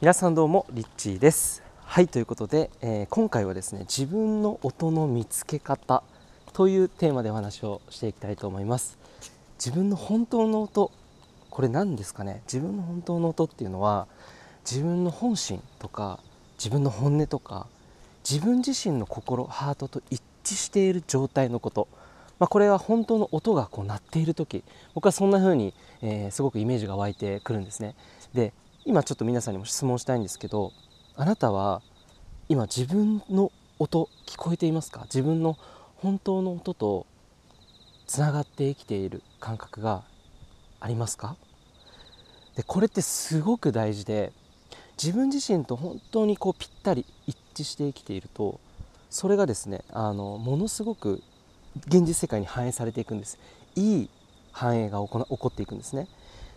皆さんどうもリッチーです。はいということで、えー、今回はですね自分の音の見つけ方というテーマでお話をしていきたいと思います。自分の本当の音これ何ですかね？自分の本当の音っていうのは自分の本心とか自分の本音とか自分自身の心ハートと一致している状態のこと。まあ、これは本当の音がこう鳴っている時僕はそんな風に、えー、すごくイメージが湧いてくるんですね。で今ちょっと皆さんにも質問したいんですけどあなたは今自分の音聞こえていますか？自分の本当の音とつながって生きている感覚がありますか？でこれってすごく大事で自分自身と本当にこうぴったり一致して生きているとそれがですねあのものすごく現実世界に反映されていくんです。いい反映が起こっていくんですね。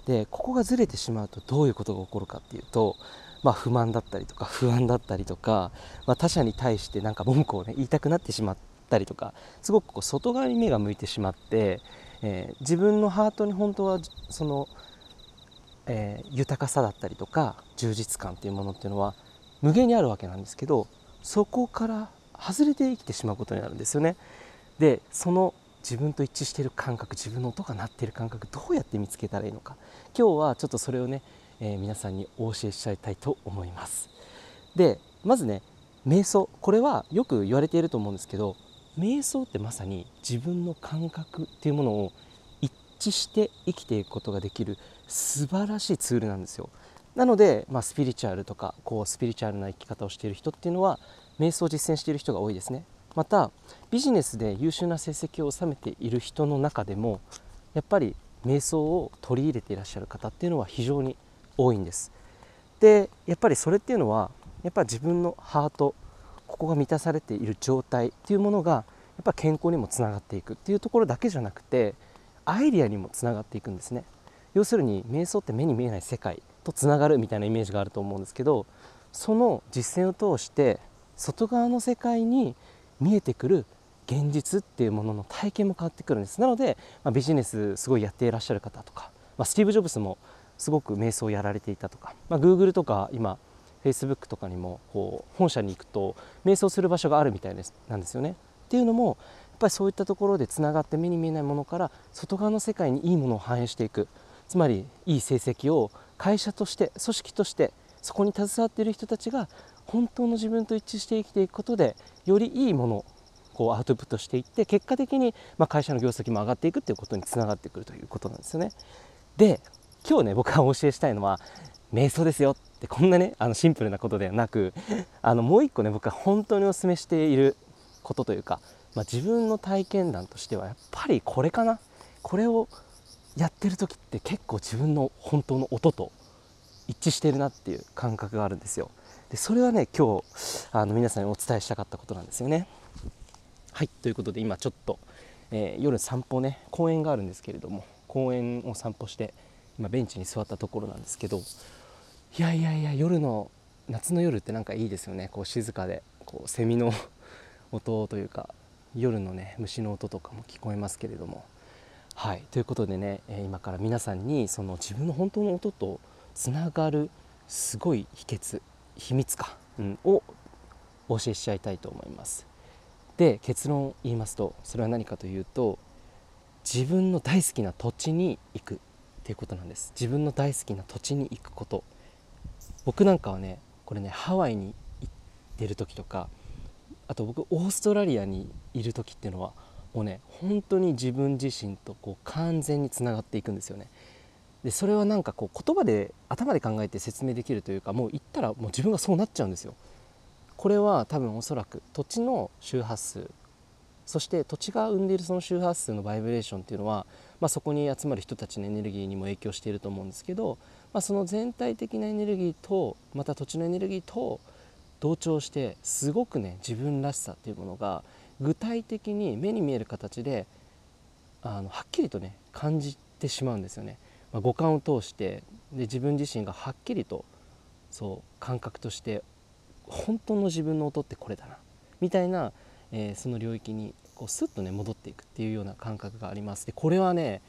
でここがずれてしまうとどういうことが起こるかっていうと、まあ、不満だったりとか不安だったりとか、まあ、他者に対してなんか文句を、ね、言いたくなってしまったりとかすごくこう外側に目が向いてしまって、えー、自分のハートに本当はその、えー、豊かさだったりとか充実感っていうものっていうのは無限にあるわけなんですけどそこから外れて生きてしまうことになるんですよね。でその自分と一致している感覚自分の音が鳴っている感覚どうやって見つけたらいいのか。今日はちょっとそれをね、えー、皆さんにお教えしちゃいたいと思います。でまずね瞑想。これはよく言われていると思うんですけど瞑想ってまさに自分の感覚っていうものを一致して生きていくことができる素晴らしいツールなんですよ。なので、まあ、スピリチュアルとかこうスピリチュアルな生き方をしている人っていうのは瞑想を実践している人が多いですね。またビジネスで優秀な成績を収めている人の中でもやっぱり瞑想を取り入れていらっしゃる方っていうのは非常に多いんです。でやっぱりそれっていうのはやっぱり自分のハートここが満たされている状態っていうものがやっぱ健康にもつながっていくっていうところだけじゃなくてアイディアにもつながっていくんですね。要するに瞑想って目に見えない世界とつながるみたいなイメージがあると思うんですけどその実践を通して外側の世界に見えてくる現実っていうものの体験も変わってくるんですなので、まあ、ビジネスすごいやっていらっしゃる方とか、まあ、スティーブ・ジョブズもすごく瞑想をやられていたとか、まあ、Google とか今 Facebook とかにもこう本社に行くと瞑想する場所があるみたいですなんですよね。っていうのもやっぱりそういったところでつながって目に見えないものから外側の世界にいいものを反映していくつまりいい成績を会社として組織としてそこに携わっている人たちが本当の自分と一致して生きていくことでよりいいものをこうアウトプットしていって結果的にま会社の業績も上がっていくっていうことにつながってくるということなんですよね。で今日ね僕がお教えしたいのは瞑想ですよってこんなねあのシンプルなことではなくあのもう一個ね僕が本当にお勧めしていることというか、まあ、自分の体験談としてはやっぱりこれかなこれをやってる時って結構自分の本当の音と一致してるなっていう感覚があるんですよ。でそれはね今日あの皆さんにお伝えしたかったことなんですよね。はいということで今ちょっと、えー、夜散歩ね公園があるんですけれども公園を散歩して今ベンチに座ったところなんですけどいやいやいや夜の夏の夜ってなんかいいですよねこう静かでこうセミの 音というか夜のね虫の音とかも聞こえますけれどもはいということでね、え今から皆さんにその自分の本当の音とつながるすごい秘訣秘密か、うん、をお教えしちゃいたいと思います。で結論を言いますとそれは何かというと自分の大好きな土地に行くっていうことなんです。自分の大好きな土地に行くこと。僕なんかはねこれねハワイに行ってる時とかあと僕オーストラリアにいる時っていうのはもうね本当に自分自身とこう完全につながっていくんですよねでそれはなんかこう言葉で頭で考えて説明できるというかもう言ったらもう自分がそうなっちゃうんですよこれは多分おそらく土地の周波数そして土地が生んでいるその周波数のバイブレーションっていうのは、まあ、そこに集まる人たちのエネルギーにも影響していると思うんですけど、まあ、その全体的なエネルギーとまた土地のエネルギーと同調してすごくね自分らしさっていうものが具体的に目に見える形であのはっきりとね感じてしまうんですよね。まあ、五感を通してで自分自身がはっきりとそう感覚として本当の自分の音ってこれだなみたいな、えー、その領域にこうスッとね戻っていくっていうような感覚があります。でこれはね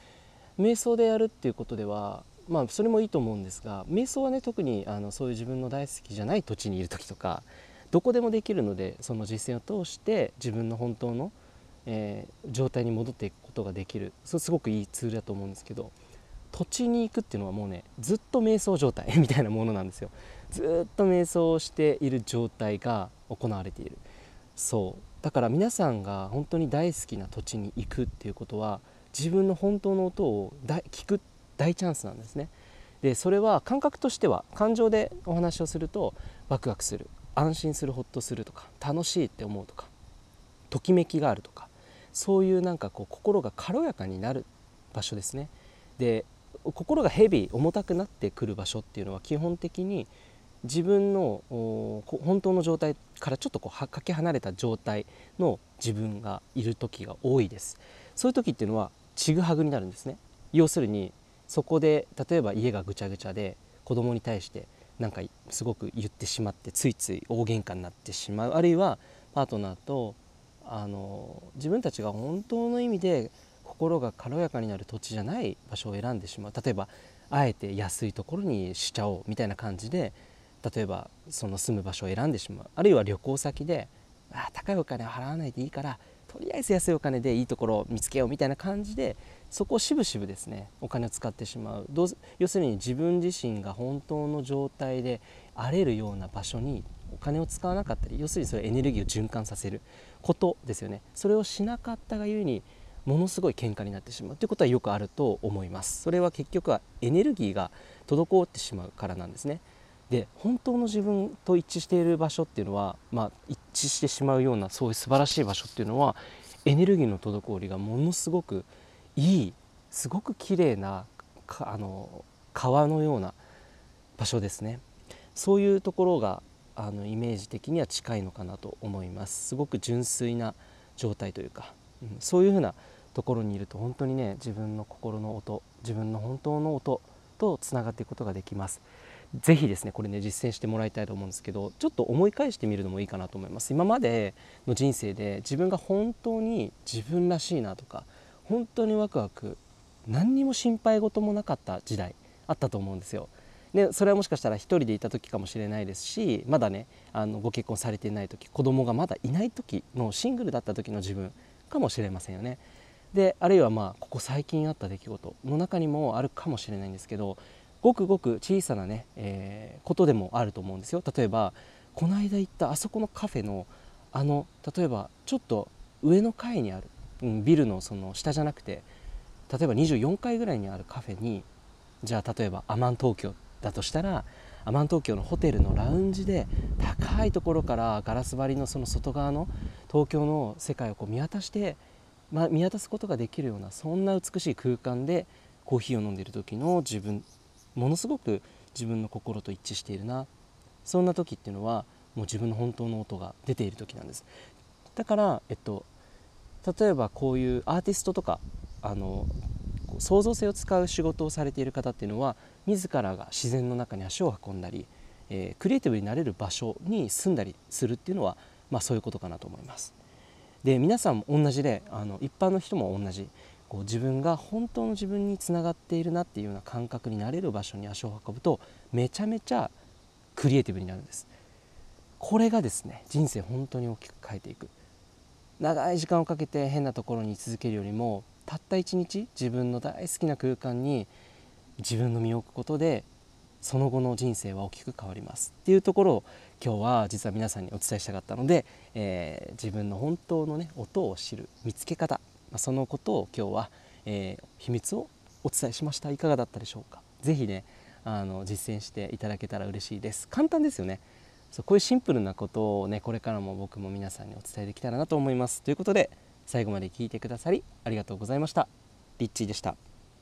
瞑想でやるっていうことではまあそれもいいと思うんですが瞑想はね特にあのそういう自分の大好きじゃない土地にいる時とかどこでもできるのでその実践を通して自分の本当の、えー、状態に戻っていくことができる。それすごくいいツールだと思うんですけど土地に行くっていうのはもうねずっと瞑想状態 みたいなものなんですよ。ずっと瞑想している状態が行われている。そう。だから皆さんが本当に大好きな土地に行くっていうことは自分の本当の音を聞く大チャンスなんですね。でそれは感覚としては感情でお話をするとワクワクする。安心するほっとするとか楽しいって思うとかときめきがあるとかそういうなんかこう心が軽やかになる場所ですね。で心がヘビー重たくなってくる場所っていうのは基本的に自分の本当の状態からちょっとこうかけ離れた状態の自分がいる時が多いです。そういう時っていうのはちぐはぐになるんですね。要するにそこで例えば家がぐちゃぐちゃで子供に対してなんかすごく言ってしまってついつい大喧嘩になってしまう。あるいはパートナーとあの自分たちが本当の意味で心が軽やかになる土地じゃない場所を選んでしまう。例えばあえて安いところにしちゃおうみたいな感じで例えばその住む場所を選んでしまう。あるいは旅行先であ高いお金を払わないでいいからとりあえず安いお金でいいところを見つけようみたいな感じでそこをしぶしぶですねお金を使ってしまう。どう要するに自分自身が本当の状態で荒れるような場所にお金を使わなかったり要するにそれエネルギーを循環させることですよね。それをしなかったがゆえにものすごい喧嘩になってしまう。ということはよくあると思います。それは結局はエネルギーが滞ってしまうからなんですね。で本当の自分と一致している場所っていうのは、まあ、一致してしまうようなそういう素晴らしい場所っていうのはエネルギーの滞りがものすごくいいすごく綺麗なあの川のような場所ですね。そういうところがあのイメージ的には近いのかなと思います。すごく純粋な状態というか、うん、そういうふうなところにいると本当にね自分の心の音自分の本当の音とつながっていくことができます。ぜひですねこれね実践してもらいたいと思うんですけどちょっと思い返してみるのもいいかなと思います。今までの人生で自分が本当に自分らしいなとか本当にワクワク何にも心配事もなかった時代あったと思うんですよ。でそれはもしかしたら1人でいた時かもしれないですしまだねあのご結婚されていない時子供がまだいない時のシングルだった時の自分かもしれませんよね。であるいはまあここ最近あった出来事の中にもあるかもしれないんですけどごくごく小さなね、えー、ことでもあると思うんですよ。例えばこの間行ったあそこのカフェのあの例えばちょっと上の階にある、うん、ビルのその下じゃなくて例えば24階ぐらいにあるカフェにじゃあ例えばアマン東京だとしたらアマン東京のホテルのラウンジで高いところからガラス張りのその外側の東京の世界をこう見渡して、まあ、見渡すことができるようなそんな美しい空間でコーヒーを飲んでいる時の自分ものすごく自分の心と一致しているな。そんな時っていうのはもう自分の本当の音が出ている時なんです。だから、えっと、例えばこういうアーティストとかあの創造性を使う仕事をされている方っていうのは自らが自然の中に足を運んだり、えー、クリエイティブになれる場所に住んだりするっていうのは、まあ、そういうことかなと思います。で皆さんも同じであの一般の人も同じ。こう自分が本当の自分につながっているなっていうような感覚になれる場所に足を運ぶとめちゃめちゃクリエイティブになるんです。これがですね人生本当に大きく変えていく。長い時間をかけて変なところに居続けるよりもたった一日自分の大好きな空間に自分の身を置くことでその後の人生は大きく変わります。っていうところを今日は実は皆さんにお伝えしたかったので、えー、自分の本当のね音を知る見つけ方。まそのことを今日は、えー、秘密をお伝えしました。いかがだったでしょうか。是非ねあの実践していただけたら嬉しいです。簡単ですよね。そうこういうシンプルなことをねこれからも僕も皆さんにお伝えできたらなと思います。ということで最後まで聞いてくださりありがとうございました。リッチーでした。